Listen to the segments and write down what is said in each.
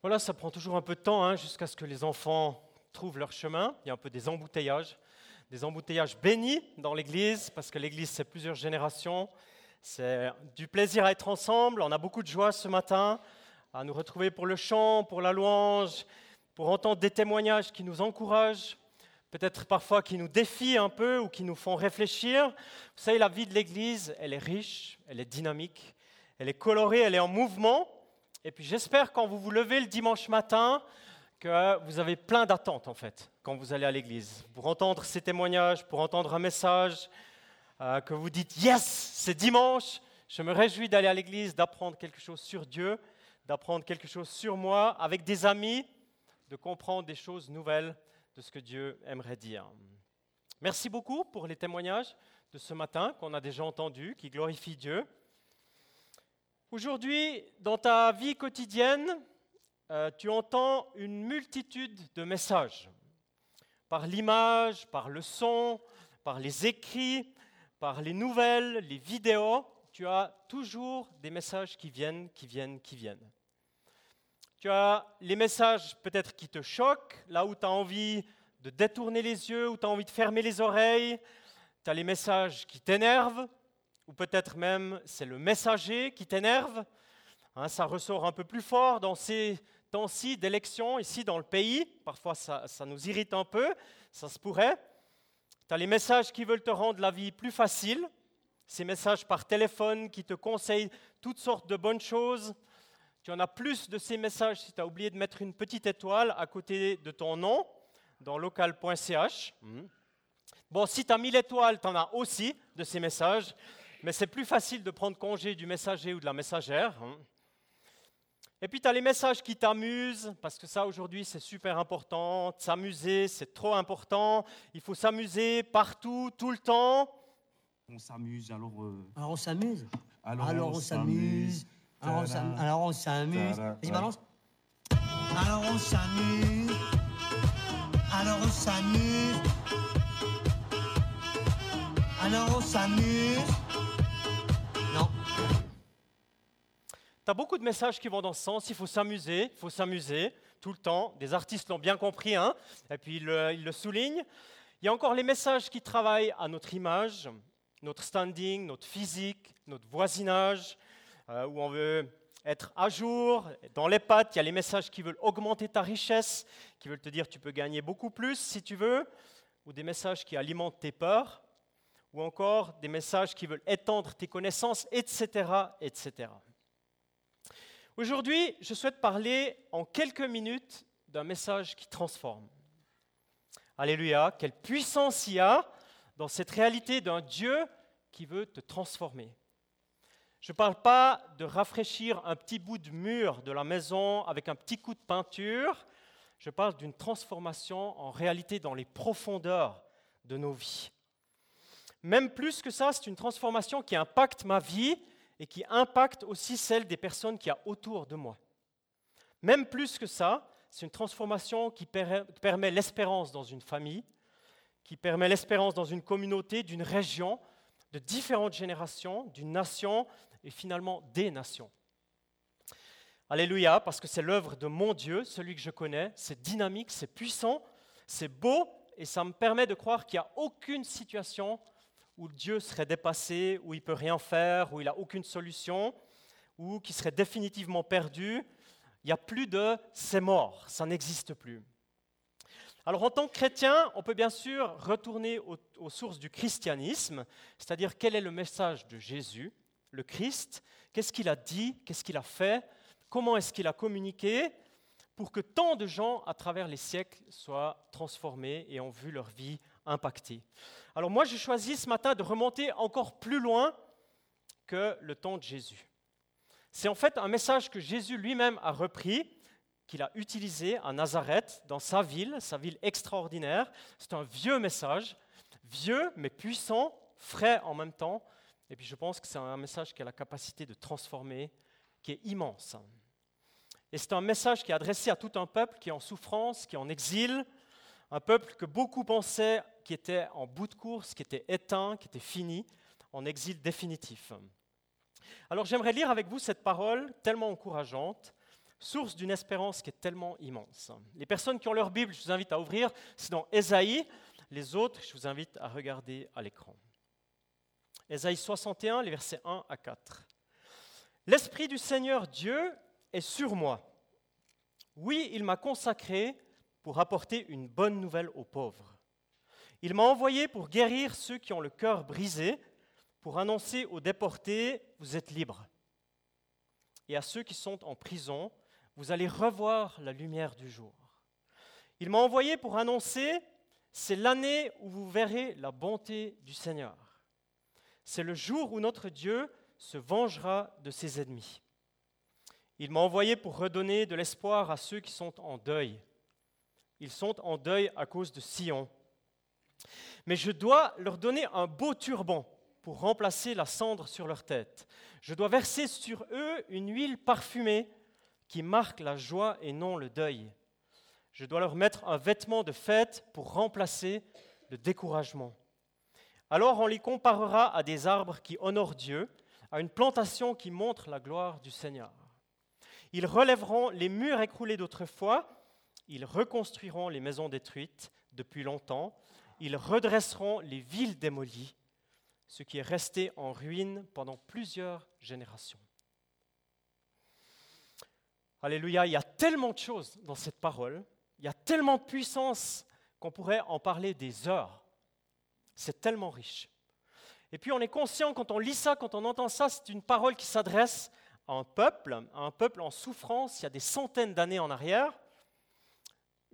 Voilà, ça prend toujours un peu de temps hein, jusqu'à ce que les enfants trouvent leur chemin. Il y a un peu des embouteillages, des embouteillages bénis dans l'Église, parce que l'Église, c'est plusieurs générations. C'est du plaisir à être ensemble. On a beaucoup de joie ce matin à nous retrouver pour le chant, pour la louange, pour entendre des témoignages qui nous encouragent, peut-être parfois qui nous défient un peu ou qui nous font réfléchir. Vous savez, la vie de l'Église, elle est riche, elle est dynamique, elle est colorée, elle est en mouvement. Et puis j'espère quand vous vous levez le dimanche matin que vous avez plein d'attentes en fait quand vous allez à l'église pour entendre ces témoignages, pour entendre un message, euh, que vous dites yes, c'est dimanche, je me réjouis d'aller à l'église, d'apprendre quelque chose sur Dieu, d'apprendre quelque chose sur moi avec des amis, de comprendre des choses nouvelles de ce que Dieu aimerait dire. Merci beaucoup pour les témoignages de ce matin qu'on a déjà entendus, qui glorifient Dieu. Aujourd'hui, dans ta vie quotidienne, euh, tu entends une multitude de messages, par l'image, par le son, par les écrits, par les nouvelles, les vidéos. Tu as toujours des messages qui viennent, qui viennent, qui viennent. Tu as les messages peut-être qui te choquent, là où tu as envie de détourner les yeux, où tu as envie de fermer les oreilles. Tu as les messages qui t'énervent, ou peut-être même c'est le messager qui t'énerve. Hein, ça ressort un peu plus fort dans ces temps-ci d'élection ici dans le pays. Parfois ça, ça, nous irrite un peu, ça se pourrait. Tu as les messages qui veulent te rendre la vie plus facile, ces messages par téléphone qui te conseillent toutes sortes de bonnes choses. Tu en as plus de ces messages si tu as oublié de mettre une petite étoile à côté de ton nom dans local.ch. Bon, si tu as mis l'étoile, tu en as aussi de ces messages mais c'est plus facile de prendre congé du messager ou de la messagère. Hein. Et puis tu as les messages qui t'amusent, parce que ça aujourd'hui c'est super important. S'amuser, c'est trop important. Il faut s'amuser partout, tout le temps. On s'amuse, alors. Euh, alors on s'amuse. Alors, on s'amuse. Alors on s'amuse. Vas-y, balance. Alors on s'amuse. Alors on s'amuse. Alors on s'amuse. Tu beaucoup de messages qui vont dans ce sens. Il faut s'amuser, il faut s'amuser tout le temps. Des artistes l'ont bien compris, hein et puis ils le, soulignent. Il y a encore les messages qui travaillent à notre image, notre standing, notre physique, notre voisinage, euh, où on veut être à jour. Dans les pattes, il y a les messages qui veulent augmenter ta richesse, qui veulent te dire tu peux gagner beaucoup plus si tu veux, ou des messages qui alimentent tes peurs, ou encore des messages qui veulent étendre tes connaissances, etc., etc. Aujourd'hui, je souhaite parler en quelques minutes d'un message qui transforme. Alléluia, quelle puissance il y a dans cette réalité d'un Dieu qui veut te transformer. Je ne parle pas de rafraîchir un petit bout de mur de la maison avec un petit coup de peinture, je parle d'une transformation en réalité dans les profondeurs de nos vies. Même plus que ça, c'est une transformation qui impacte ma vie et qui impacte aussi celle des personnes qui a autour de moi. Même plus que ça, c'est une transformation qui permet l'espérance dans une famille, qui permet l'espérance dans une communauté, d'une région, de différentes générations, d'une nation et finalement des nations. Alléluia, parce que c'est l'œuvre de mon Dieu, celui que je connais, c'est dynamique, c'est puissant, c'est beau, et ça me permet de croire qu'il n'y a aucune situation où Dieu serait dépassé, où il peut rien faire, où il n'a aucune solution, ou qui serait définitivement perdu. Il n'y a plus de c'est mort, ça n'existe plus. Alors en tant que chrétien, on peut bien sûr retourner aux, aux sources du christianisme, c'est-à-dire quel est le message de Jésus, le Christ, qu'est-ce qu'il a dit, qu'est-ce qu'il a fait, comment est-ce qu'il a communiqué, pour que tant de gens à travers les siècles soient transformés et ont vu leur vie impactée. Alors moi, j'ai choisi ce matin de remonter encore plus loin que le temps de Jésus. C'est en fait un message que Jésus lui-même a repris, qu'il a utilisé à Nazareth, dans sa ville, sa ville extraordinaire. C'est un vieux message, vieux mais puissant, frais en même temps. Et puis je pense que c'est un message qui a la capacité de transformer, qui est immense. Et c'est un message qui est adressé à tout un peuple qui est en souffrance, qui est en exil, un peuple que beaucoup pensaient qui était en bout de course, qui était éteint, qui était fini, en exil définitif. Alors j'aimerais lire avec vous cette parole tellement encourageante, source d'une espérance qui est tellement immense. Les personnes qui ont leur Bible, je vous invite à ouvrir, c'est dans Ésaïe. Les autres, je vous invite à regarder à l'écran. Ésaïe 61, les versets 1 à 4. L'Esprit du Seigneur Dieu est sur moi. Oui, il m'a consacré pour apporter une bonne nouvelle aux pauvres. Il m'a envoyé pour guérir ceux qui ont le cœur brisé, pour annoncer aux déportés, vous êtes libres. Et à ceux qui sont en prison, vous allez revoir la lumière du jour. Il m'a envoyé pour annoncer, c'est l'année où vous verrez la bonté du Seigneur. C'est le jour où notre Dieu se vengera de ses ennemis. Il m'a envoyé pour redonner de l'espoir à ceux qui sont en deuil. Ils sont en deuil à cause de Sion. Mais je dois leur donner un beau turban pour remplacer la cendre sur leur tête. Je dois verser sur eux une huile parfumée qui marque la joie et non le deuil. Je dois leur mettre un vêtement de fête pour remplacer le découragement. Alors on les comparera à des arbres qui honorent Dieu, à une plantation qui montre la gloire du Seigneur. Ils relèveront les murs écroulés d'autrefois, ils reconstruiront les maisons détruites depuis longtemps, ils redresseront les villes démolies, ce qui est resté en ruine pendant plusieurs générations. Alléluia, il y a tellement de choses dans cette parole, il y a tellement de puissance qu'on pourrait en parler des heures. C'est tellement riche. Et puis on est conscient quand on lit ça, quand on entend ça, c'est une parole qui s'adresse à un peuple, à un peuple en souffrance il y a des centaines d'années en arrière,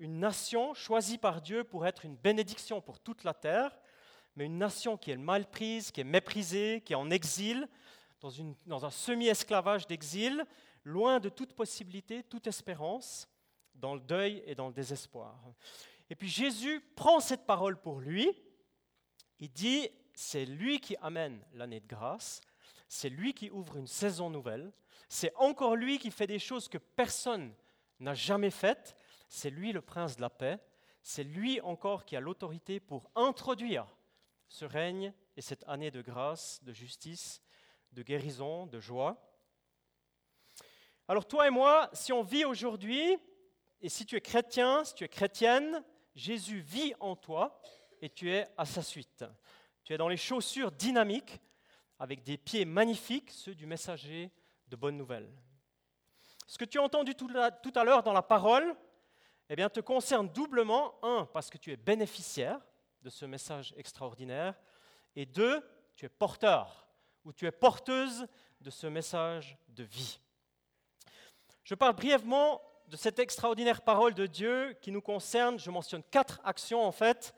une nation choisie par Dieu pour être une bénédiction pour toute la terre, mais une nation qui est mal prise, qui est méprisée, qui est en exil, dans, dans un semi-esclavage d'exil, loin de toute possibilité, toute espérance, dans le deuil et dans le désespoir. Et puis Jésus prend cette parole pour lui, il dit, c'est lui qui amène l'année de grâce, c'est lui qui ouvre une saison nouvelle, c'est encore lui qui fait des choses que personne n'a jamais faites, c'est lui le prince de la paix, c'est lui encore qui a l'autorité pour introduire ce règne et cette année de grâce, de justice, de guérison, de joie. Alors toi et moi, si on vit aujourd'hui, et si tu es chrétien, si tu es chrétienne, Jésus vit en toi et tu es à sa suite. Tu es dans les chaussures dynamiques avec des pieds magnifiques, ceux du messager de bonnes nouvelles. Ce que tu as entendu tout à l'heure dans la parole, eh bien, te concerne doublement. Un, parce que tu es bénéficiaire de ce message extraordinaire. Et deux, tu es porteur ou tu es porteuse de ce message de vie. Je parle brièvement de cette extraordinaire parole de Dieu qui nous concerne. Je mentionne quatre actions en fait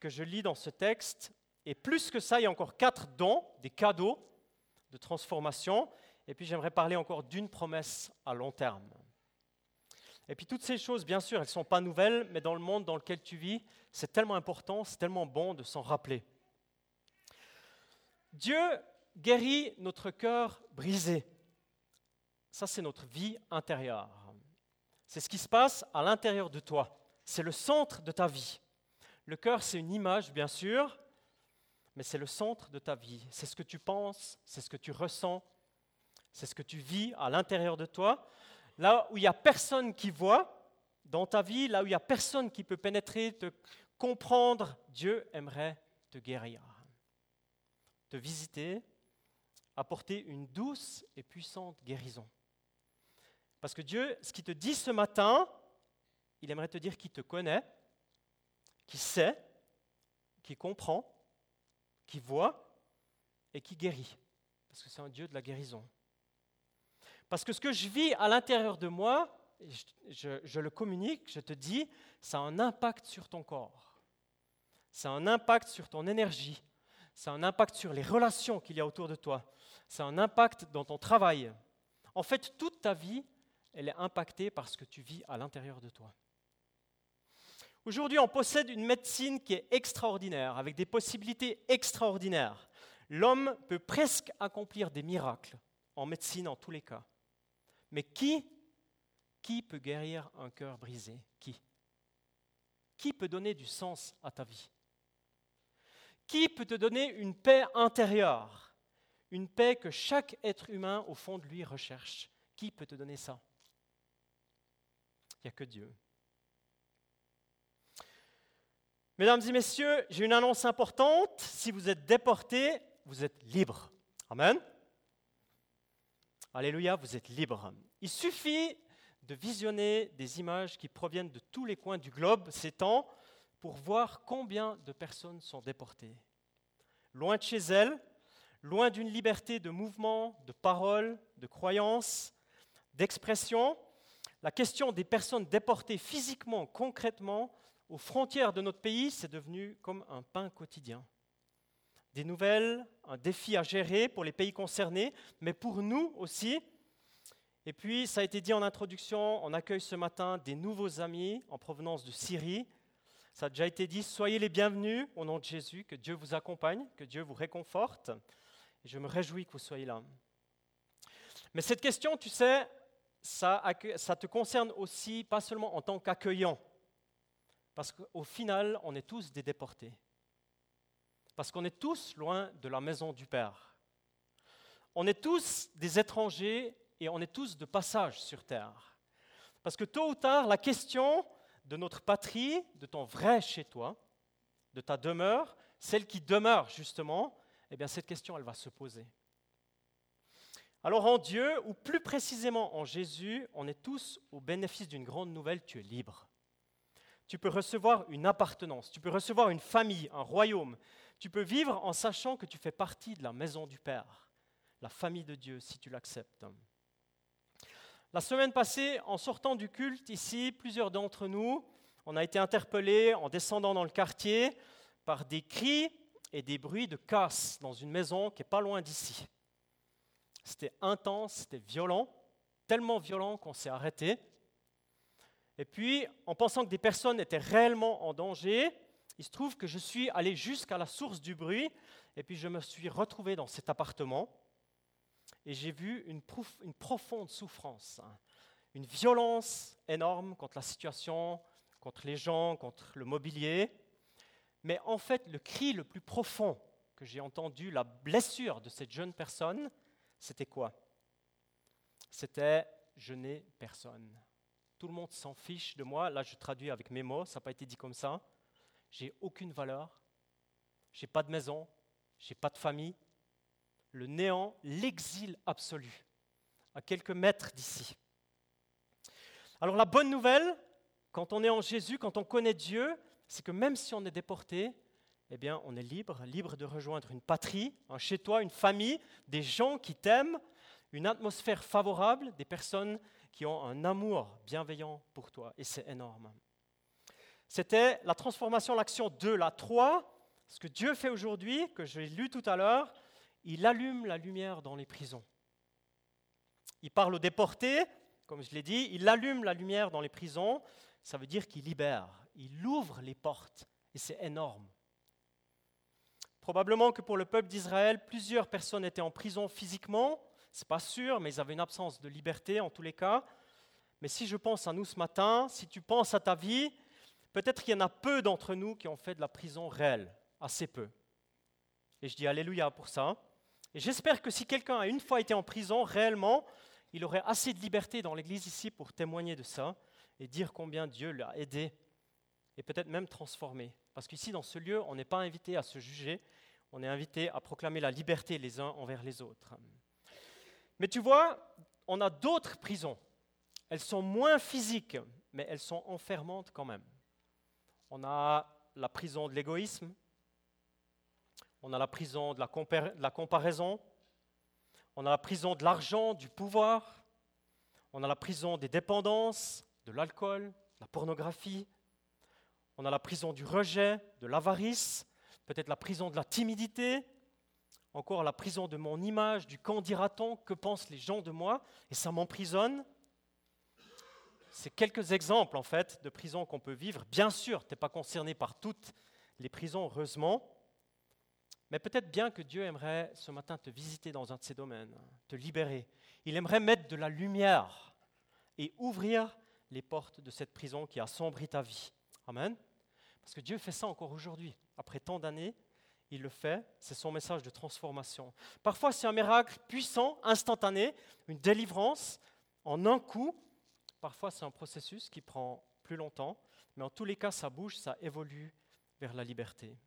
que je lis dans ce texte. Et plus que ça, il y a encore quatre dons, des cadeaux de transformation. Et puis j'aimerais parler encore d'une promesse à long terme. Et puis toutes ces choses, bien sûr, elles ne sont pas nouvelles, mais dans le monde dans lequel tu vis, c'est tellement important, c'est tellement bon de s'en rappeler. Dieu guérit notre cœur brisé. Ça, c'est notre vie intérieure. C'est ce qui se passe à l'intérieur de toi. C'est le centre de ta vie. Le cœur, c'est une image, bien sûr, mais c'est le centre de ta vie. C'est ce que tu penses, c'est ce que tu ressens, c'est ce que tu vis à l'intérieur de toi. Là où il n'y a personne qui voit dans ta vie, là où il n'y a personne qui peut pénétrer, te comprendre, Dieu aimerait te guérir, te visiter, apporter une douce et puissante guérison. Parce que Dieu, ce qu'il te dit ce matin, il aimerait te dire qu'il te connaît, qui sait, qui comprend, qui voit et qui guérit. Parce que c'est un Dieu de la guérison. Parce que ce que je vis à l'intérieur de moi, je, le communique, je te dis, ça a un impact sur ton corps. Ça a un impact sur ton énergie. Ça a un impact sur les relations qu'il y a autour de toi. Ça a un impact dans ton travail. En fait, toute ta vie, elle est impactée par ce que tu vis à l'intérieur de toi. Aujourd'hui, on possède une médecine qui est extraordinaire, avec des possibilités extraordinaires. L'homme peut presque accomplir des miracles en médecine en tous les cas. Mais qui, qui peut guérir un cœur brisé? Qui? Qui peut donner du sens à ta vie? Qui peut te donner une paix intérieure? Une paix que chaque être humain au fond de lui recherche Qui peut te donner ça? Il n'y a que Dieu. Mesdames et messieurs, j'ai une annonce importante. Si vous êtes déportés, vous êtes libres. Amen. Alléluia, vous êtes libres. Il suffit de visionner des images qui proviennent de tous les coins du globe ces temps pour voir combien de personnes sont déportées. Loin de chez elles, loin d'une liberté de mouvement, de parole, de croyance, d'expression, la question des personnes déportées physiquement, concrètement, aux frontières de notre pays, c'est devenu comme un pain quotidien. Des nouvelles, un défi à gérer pour les pays concernés, mais pour nous aussi. Et puis, ça a été dit en introduction, on accueille ce matin des nouveaux amis en provenance de Syrie. Ça a déjà été dit, soyez les bienvenus au nom de Jésus, que Dieu vous accompagne, que Dieu vous réconforte. Et je me réjouis que vous soyez là. Mais cette question, tu sais, ça, ça te concerne aussi, pas seulement en tant qu'accueillant, parce qu'au final, on est tous des déportés. Parce qu'on est tous loin de la maison du Père. On est tous des étrangers et on est tous de passage sur terre. Parce que tôt ou tard, la question de notre patrie, de ton vrai chez toi, de ta demeure, celle qui demeure justement, eh bien cette question, elle va se poser. Alors en Dieu, ou plus précisément en Jésus, on est tous au bénéfice d'une grande nouvelle, tu es libre tu peux recevoir une appartenance, tu peux recevoir une famille, un royaume. Tu peux vivre en sachant que tu fais partie de la maison du Père, la famille de Dieu, si tu l'acceptes. La semaine passée, en sortant du culte ici, plusieurs d'entre nous, on a été interpellés en descendant dans le quartier par des cris et des bruits de casse dans une maison qui est pas loin d'ici. C'était intense, c'était violent, tellement violent qu'on s'est arrêté. Et puis, en pensant que des personnes étaient réellement en danger, il se trouve que je suis allé jusqu'à la source du bruit, et puis je me suis retrouvé dans cet appartement, et j'ai vu une, profonde souffrance, hein. une violence énorme contre la situation, contre les gens, contre le mobilier. Mais en fait, le cri le plus profond que j'ai entendu, la blessure de cette jeune personne, c'était quoi? C'était ⁇ Je n'ai personne ⁇ tout le monde s'en fiche de moi. Là, je traduis avec mes mots, ça n'a pas été dit comme ça. J'ai aucune valeur. J'ai pas de maison. J'ai pas de famille. Le néant, l'exil absolu, à quelques mètres d'ici. Alors la bonne nouvelle, quand on est en Jésus, quand on connaît Dieu, c'est que même si on est déporté, eh bien, on est libre, libre de rejoindre une patrie, un chez toi, une famille, des gens qui t'aiment, une atmosphère favorable, des personnes qui ont un amour bienveillant pour toi, et c'est énorme. C'était la transformation, l'action 2, la 3. Ce que Dieu fait aujourd'hui, que j'ai lu tout à l'heure, il allume la lumière dans les prisons. Il parle aux déportés, comme je l'ai dit, il allume la lumière dans les prisons, ça veut dire qu'il libère, il ouvre les portes, et c'est énorme. Probablement que pour le peuple d'Israël, plusieurs personnes étaient en prison physiquement, c'est pas sûr, mais ils avaient une absence de liberté en tous les cas. Mais si je pense à nous ce matin, si tu penses à ta vie, peut-être qu'il y en a peu d'entre nous qui ont fait de la prison réelle, assez peu. Et je dis Alléluia pour ça. Et j'espère que si quelqu'un a une fois été en prison réellement, il aurait assez de liberté dans l'Église ici pour témoigner de ça et dire combien Dieu l'a aidé et peut-être même transformé. Parce qu'ici, dans ce lieu, on n'est pas invité à se juger, on est invité à proclamer la liberté les uns envers les autres. Mais tu vois, on a d'autres prisons. Elles sont moins physiques, mais elles sont enfermantes quand même. On a la prison de l'égoïsme, on a la prison de la, comparaison, on a la prison de l'argent, du pouvoir, on a la prison des dépendances, de l'alcool, de la pornographie, on a la prison du rejet, de l'avarice, peut-être la prison de la timidité, encore la prison de mon image, du quand dira-t-on, que pensent les gens de moi, et ça m'emprisonne. C'est quelques exemples en fait de prisons qu'on peut vivre. Bien sûr, tu n'es pas concerné par toutes les prisons, heureusement, mais peut-être bien que Dieu aimerait ce matin te visiter dans un de ces domaines, te libérer. Il aimerait mettre de la lumière et ouvrir les portes de cette prison qui a sombri ta vie. Amen. Parce que Dieu fait ça encore aujourd'hui, après tant d'années il le fait, c'est son message de transformation. Parfois, c'est un miracle puissant, instantané, une délivrance en un coup, parfois c'est un processus qui prend plus longtemps, mais en tous les cas, ça bouge, ça évolue vers la liberté.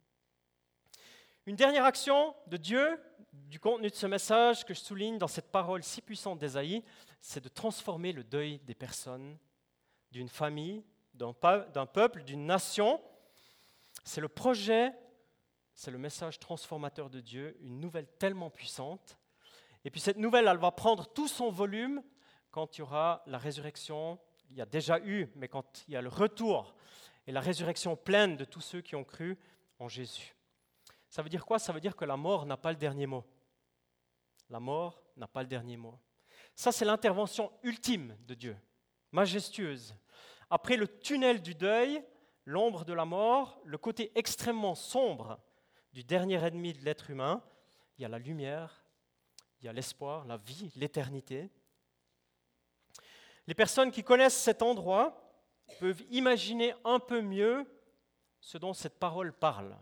Une dernière action de Dieu, du contenu de ce message que je souligne dans cette parole si puissante d'Ésaïe, c'est de transformer le deuil des personnes, d'une famille, d'un peuple, d'une nation. C'est le projet, c'est le message transformateur de Dieu, une nouvelle tellement puissante. Et puis cette nouvelle, elle va prendre tout son volume quand il y aura la résurrection. Il y a déjà eu, mais quand il y a le retour et la résurrection pleine de tous ceux qui ont cru en Jésus. Ça veut dire quoi? Ça veut dire que la mort n'a pas le dernier mot. La mort n'a pas le dernier mot. Ça, c'est l'intervention ultime de Dieu, majestueuse. Après le tunnel du deuil, l'ombre de la mort, le côté extrêmement sombre du dernier ennemi de l'être humain, il y a la lumière, il y a l'espoir, la vie, l'éternité. Les personnes qui connaissent cet endroit peuvent imaginer un peu mieux ce dont cette parole parle.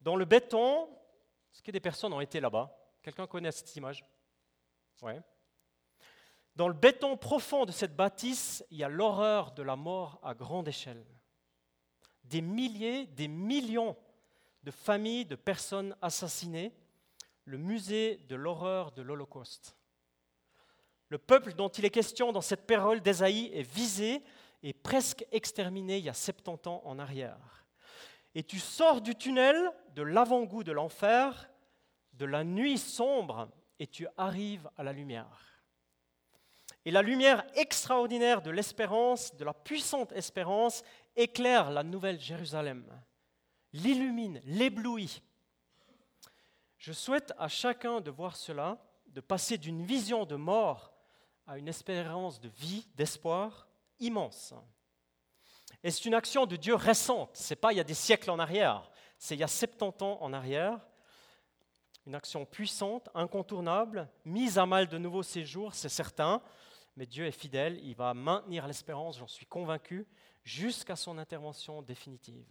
Dans le béton, est-ce que des personnes ont été là-bas? Quelqu'un connaît cette image? Ouais. Dans le béton profond de cette bâtisse, il y a l'horreur de la mort à grande échelle. Des milliers, des millions de familles de personnes assassinées, le musée de l'horreur de l'Holocauste. Le peuple dont il est question dans cette parole d'Ésaïe est visé et presque exterminé il y a 70 ans en arrière. Et tu sors du tunnel, de l'avant-goût de l'enfer, de la nuit sombre, et tu arrives à la lumière. Et la lumière extraordinaire de l'espérance, de la puissante espérance, éclaire la nouvelle Jérusalem, l'illumine, l'éblouit. Je souhaite à chacun de voir cela, de passer d'une vision de mort à une espérance de vie, d'espoir immense. Et c'est une action de Dieu récente, ce n'est pas il y a des siècles en arrière, c'est il y a 70 ans en arrière. Une action puissante, incontournable, mise à mal de nouveaux séjours, c'est certain, mais Dieu est fidèle, il va maintenir l'espérance, j'en suis convaincu, jusqu'à son intervention définitive.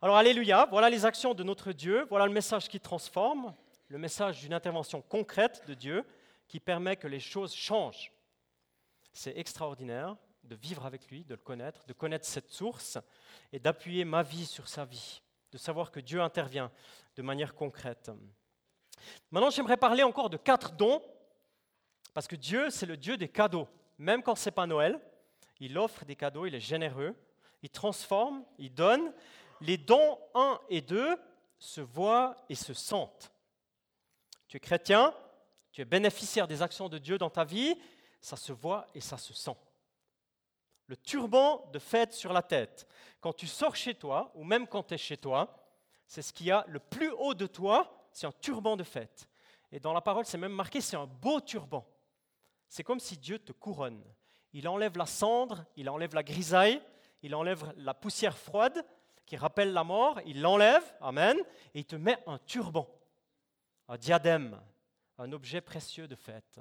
Alors, Alléluia, voilà les actions de notre Dieu, voilà le message qui transforme, le message d'une intervention concrète de Dieu qui permet que les choses changent. C'est extraordinaire de vivre avec lui, de le connaître, de connaître cette source et d'appuyer ma vie sur sa vie, de savoir que Dieu intervient de manière concrète. Maintenant, j'aimerais parler encore de quatre dons parce que Dieu, c'est le Dieu des cadeaux. Même quand ce n'est pas Noël, il offre des cadeaux, il est généreux, il transforme, il donne. Les dons 1 et 2 se voient et se sentent. Tu es chrétien, tu es bénéficiaire des actions de Dieu dans ta vie, ça se voit et ça se sent. Le turban de fête sur la tête. Quand tu sors chez toi, ou même quand tu es chez toi, c'est ce qu'il y a le plus haut de toi, c'est un turban de fête. Et dans la parole, c'est même marqué, c'est un beau turban. C'est comme si Dieu te couronne. Il enlève la cendre, il enlève la grisaille, il enlève la poussière froide qui rappelle la mort, il l'enlève, amen, et il te met un turban, un diadème, un objet précieux de fête.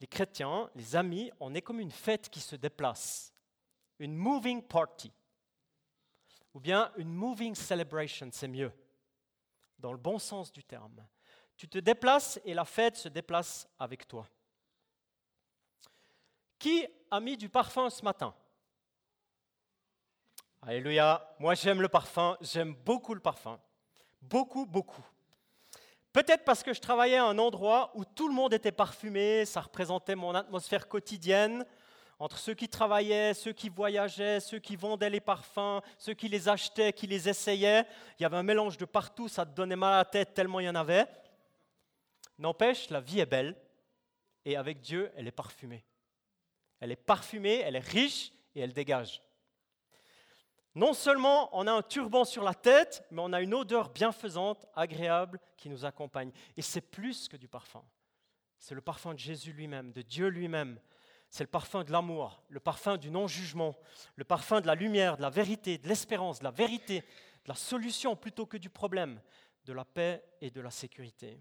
Les chrétiens, les amis, on est comme une fête qui se déplace, une moving party, ou bien une moving celebration, c'est mieux, dans le bon sens du terme. Tu te déplaces et la fête se déplace avec toi. Qui a mis du parfum ce matin? Alléluia, moi j'aime le parfum, j'aime beaucoup le parfum. Beaucoup, beaucoup. Peut-être parce que je travaillais à un endroit où tout le monde était parfumé, ça représentait mon atmosphère quotidienne, entre ceux qui travaillaient, ceux qui voyageaient, ceux qui vendaient les parfums, ceux qui les achetaient, qui les essayaient. Il y avait un mélange de partout, ça donnait mal à la tête tellement il y en avait. N'empêche, la vie est belle et avec Dieu, elle est parfumée. Elle est parfumée, elle est riche et elle dégage. Non seulement on a un turban sur la tête, mais on a une odeur bienfaisante, agréable, qui nous accompagne. Et c'est plus que du parfum. C'est le parfum de Jésus lui-même, de Dieu lui-même. C'est le parfum de l'amour, le parfum du non-jugement, le parfum de la lumière, de la vérité, de l'espérance, de la vérité, de la solution plutôt que du problème, de la paix et de la sécurité.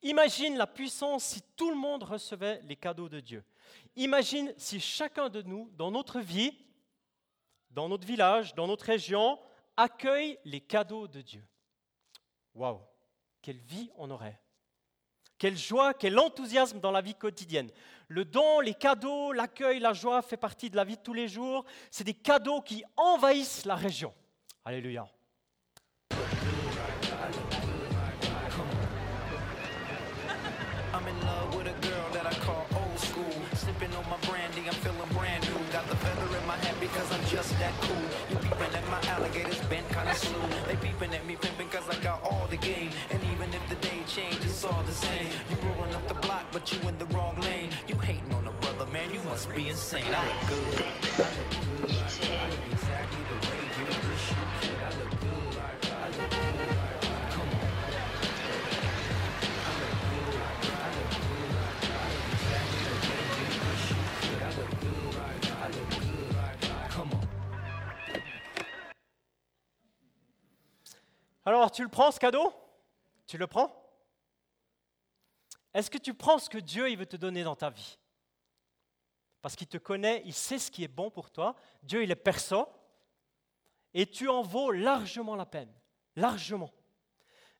Imagine la puissance si tout le monde recevait les cadeaux de Dieu. Imagine si chacun de nous, dans notre vie, dans notre village, dans notre région, accueille les cadeaux de Dieu. Waouh, quelle vie on aurait. Quelle joie, quel enthousiasme dans la vie quotidienne. Le don, les cadeaux, l'accueil, la joie fait partie de la vie de tous les jours. C'est des cadeaux qui envahissent la région. Alléluia. Because I'm just that cool. You peeping at my alligators, been kinda slow. They peeping at me, pimping cause I got all the game. And even if the day changes, it's all the same. You rolling up the block, but you in the wrong lane. You hating on a brother, man, you must be insane. I look good. I look good. I look exactly the way you wish you could. Alors, tu le prends ce cadeau? Tu le prends? Est-ce que tu prends ce que Dieu il veut te donner dans ta vie? Parce qu'il te connaît, il sait ce qui est bon pour toi. Dieu, il est perso. Et tu en vaux largement la peine. Largement.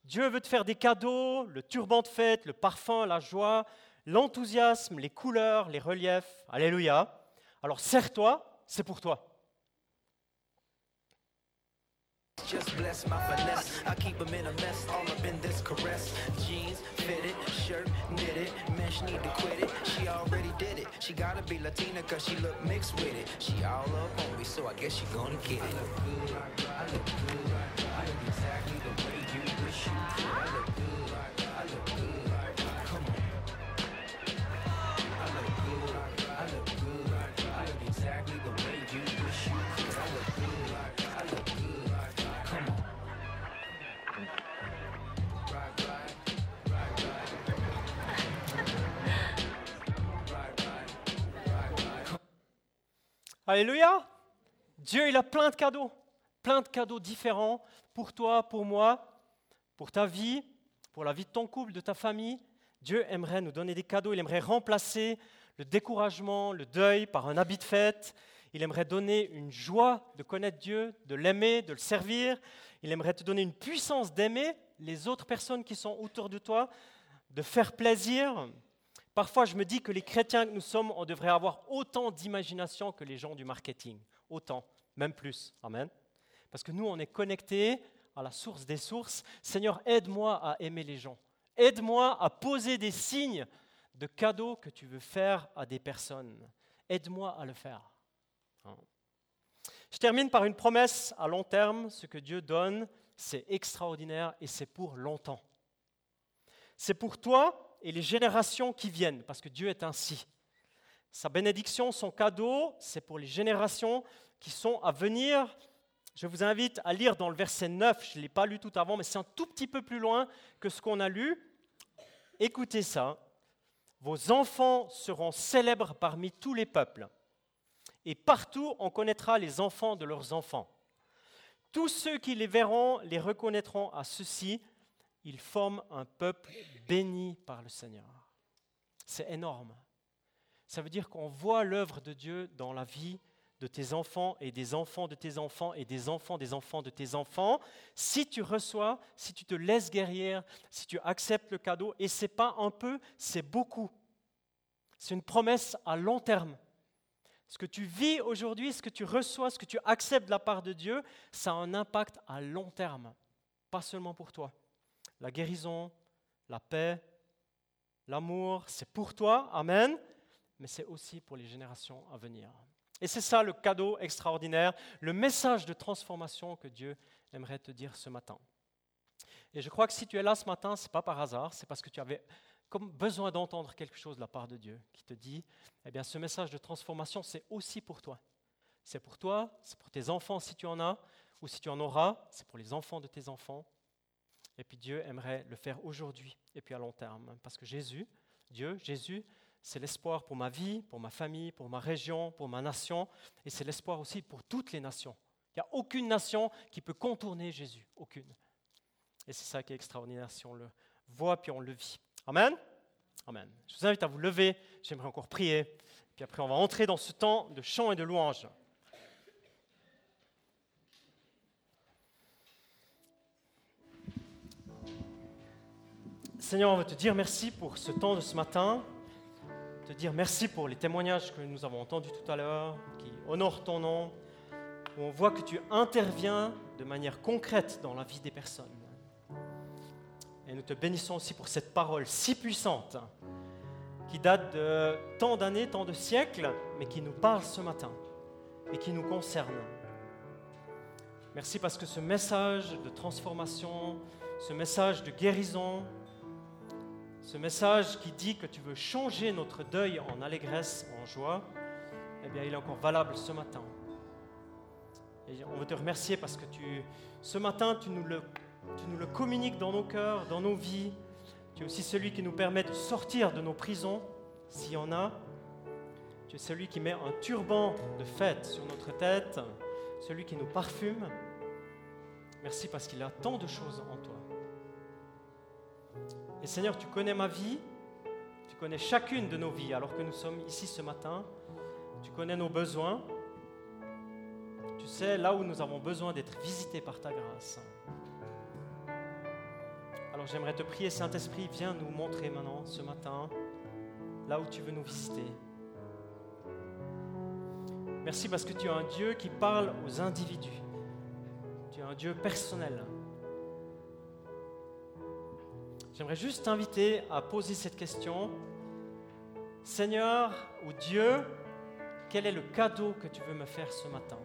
Dieu veut te faire des cadeaux, le turban de fête, le parfum, la joie, l'enthousiasme, les couleurs, les reliefs. Alléluia. Alors serre-toi, c'est pour toi. Just bless my finesse. I keep 'em in a mess, all up in this caress. Jeans, fitted, shirt, knitted, mesh need to quit it. She already did it. She gotta be Latina cause she look mixed with it. She all up on me, so I guess she gonna get it. I look good, I look good, I look exactly the way you wish you. I look Alléluia. Dieu, il a plein de cadeaux, plein de cadeaux différents pour toi, pour moi, pour ta vie, pour la vie de ton couple, de ta famille. Dieu aimerait nous donner des cadeaux, il aimerait remplacer le découragement, le deuil par un habit de fête. Il aimerait donner une joie de connaître Dieu, de l'aimer, de le servir. Il aimerait te donner une puissance d'aimer les autres personnes qui sont autour de toi, de faire plaisir. Parfois, je me dis que les chrétiens que nous sommes, on devrait avoir autant d'imagination que les gens du marketing. Autant, même plus. Amen. Parce que nous, on est connectés à la source des sources. Seigneur, aide-moi à aimer les gens. Aide-moi à poser des signes de cadeaux que tu veux faire à des personnes. Aide-moi à le faire. Hein. Je termine par une promesse à long terme. Ce que Dieu donne, c'est extraordinaire et c'est pour longtemps. C'est pour toi et les générations qui viennent, parce que Dieu est ainsi. Sa bénédiction, son cadeau, c'est pour les générations qui sont à venir. Je vous invite à lire dans le verset 9, je ne l'ai pas lu tout avant, mais c'est un tout petit peu plus loin que ce qu'on a lu. Écoutez ça. Vos enfants seront célèbres parmi tous les peuples, et partout on connaîtra les enfants de leurs enfants. Tous ceux qui les verront les reconnaîtront à ceci, ils forment un peuple béni par le Seigneur. C'est énorme. Ça veut dire qu'on voit l'œuvre de Dieu dans la vie de tes enfants et des enfants de tes enfants et des enfants des enfants de tes enfants. Si tu reçois, si tu te laisses guérir, si tu acceptes le cadeau, et c'est pas un peu, c'est beaucoup. C'est une promesse à long terme. Ce que tu vis aujourd'hui, ce que tu reçois, ce que tu acceptes de la part de Dieu, ça a un impact à long terme, pas seulement pour toi. La guérison, la paix, l'amour, c'est pour toi, amen, mais c'est aussi pour les générations à venir. Et c'est ça le cadeau extraordinaire, le message de transformation que Dieu aimerait te dire ce matin. Et je crois que si tu es là ce matin, ce n'est pas par hasard, c'est parce que tu avais comme besoin d'entendre quelque chose de la part de Dieu qui te dit, eh bien ce message de transformation, c'est aussi pour toi. C'est pour toi, c'est pour tes enfants si tu en as, ou si tu en auras, c'est pour les enfants de tes enfants. Et puis Dieu aimerait le faire aujourd'hui et puis à long terme. Parce que Jésus, Dieu, Jésus, c'est l'espoir pour ma vie, pour ma famille, pour ma région, pour ma nation, et c'est l'espoir aussi pour toutes les nations. Il n'y a aucune nation qui peut contourner Jésus, aucune. Et c'est ça qui est extraordinaire si on le voit puis on le vit. Amen Amen. Je vous invite à vous lever, j'aimerais encore prier, puis après on va entrer dans ce temps de chant et de louange. Seigneur, on veut te dire merci pour ce temps de ce matin, te dire merci pour les témoignages que nous avons entendus tout à l'heure, qui honorent ton nom, où on voit que tu interviens de manière concrète dans la vie des personnes. Et nous te bénissons aussi pour cette parole si puissante qui date de tant d'années, tant de siècles, mais qui nous parle ce matin et qui nous concerne. Merci parce que ce message de transformation, ce message de guérison, ce message qui dit que tu veux changer notre deuil en allégresse, en joie, eh bien, il est encore valable ce matin. On veut te remercier parce que ce matin, tu nous, le, tu nous le communiques dans nos cœurs, dans nos vies. Tu es aussi celui qui nous permet de sortir de nos prisons, s'il y en a. Tu es celui qui met un turban de fête sur notre tête, celui qui nous parfume. Merci parce qu'il a tant de choses en toi. Et Seigneur, tu connais ma vie, tu connais chacune de nos vies alors que nous sommes ici ce matin, tu connais nos besoins, tu sais là où nous avons besoin d'être visités par ta grâce. Alors j'aimerais te prier, Saint-Esprit, viens nous montrer maintenant, ce matin, là où tu veux nous visiter. Merci parce que tu es un Dieu qui parle aux individus. Tu es un Dieu personnel. J'aimerais juste t'inviter à poser cette question. Seigneur ou Dieu, quel est le cadeau que tu veux me faire ce matin?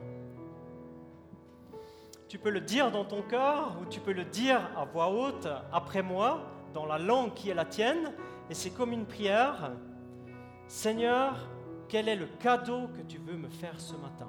Tu peux le dire dans ton cœur ou tu peux le dire à voix haute après moi, dans la langue qui est la tienne, et c'est comme une prière. Seigneur, quel est le cadeau que tu veux me faire ce matin?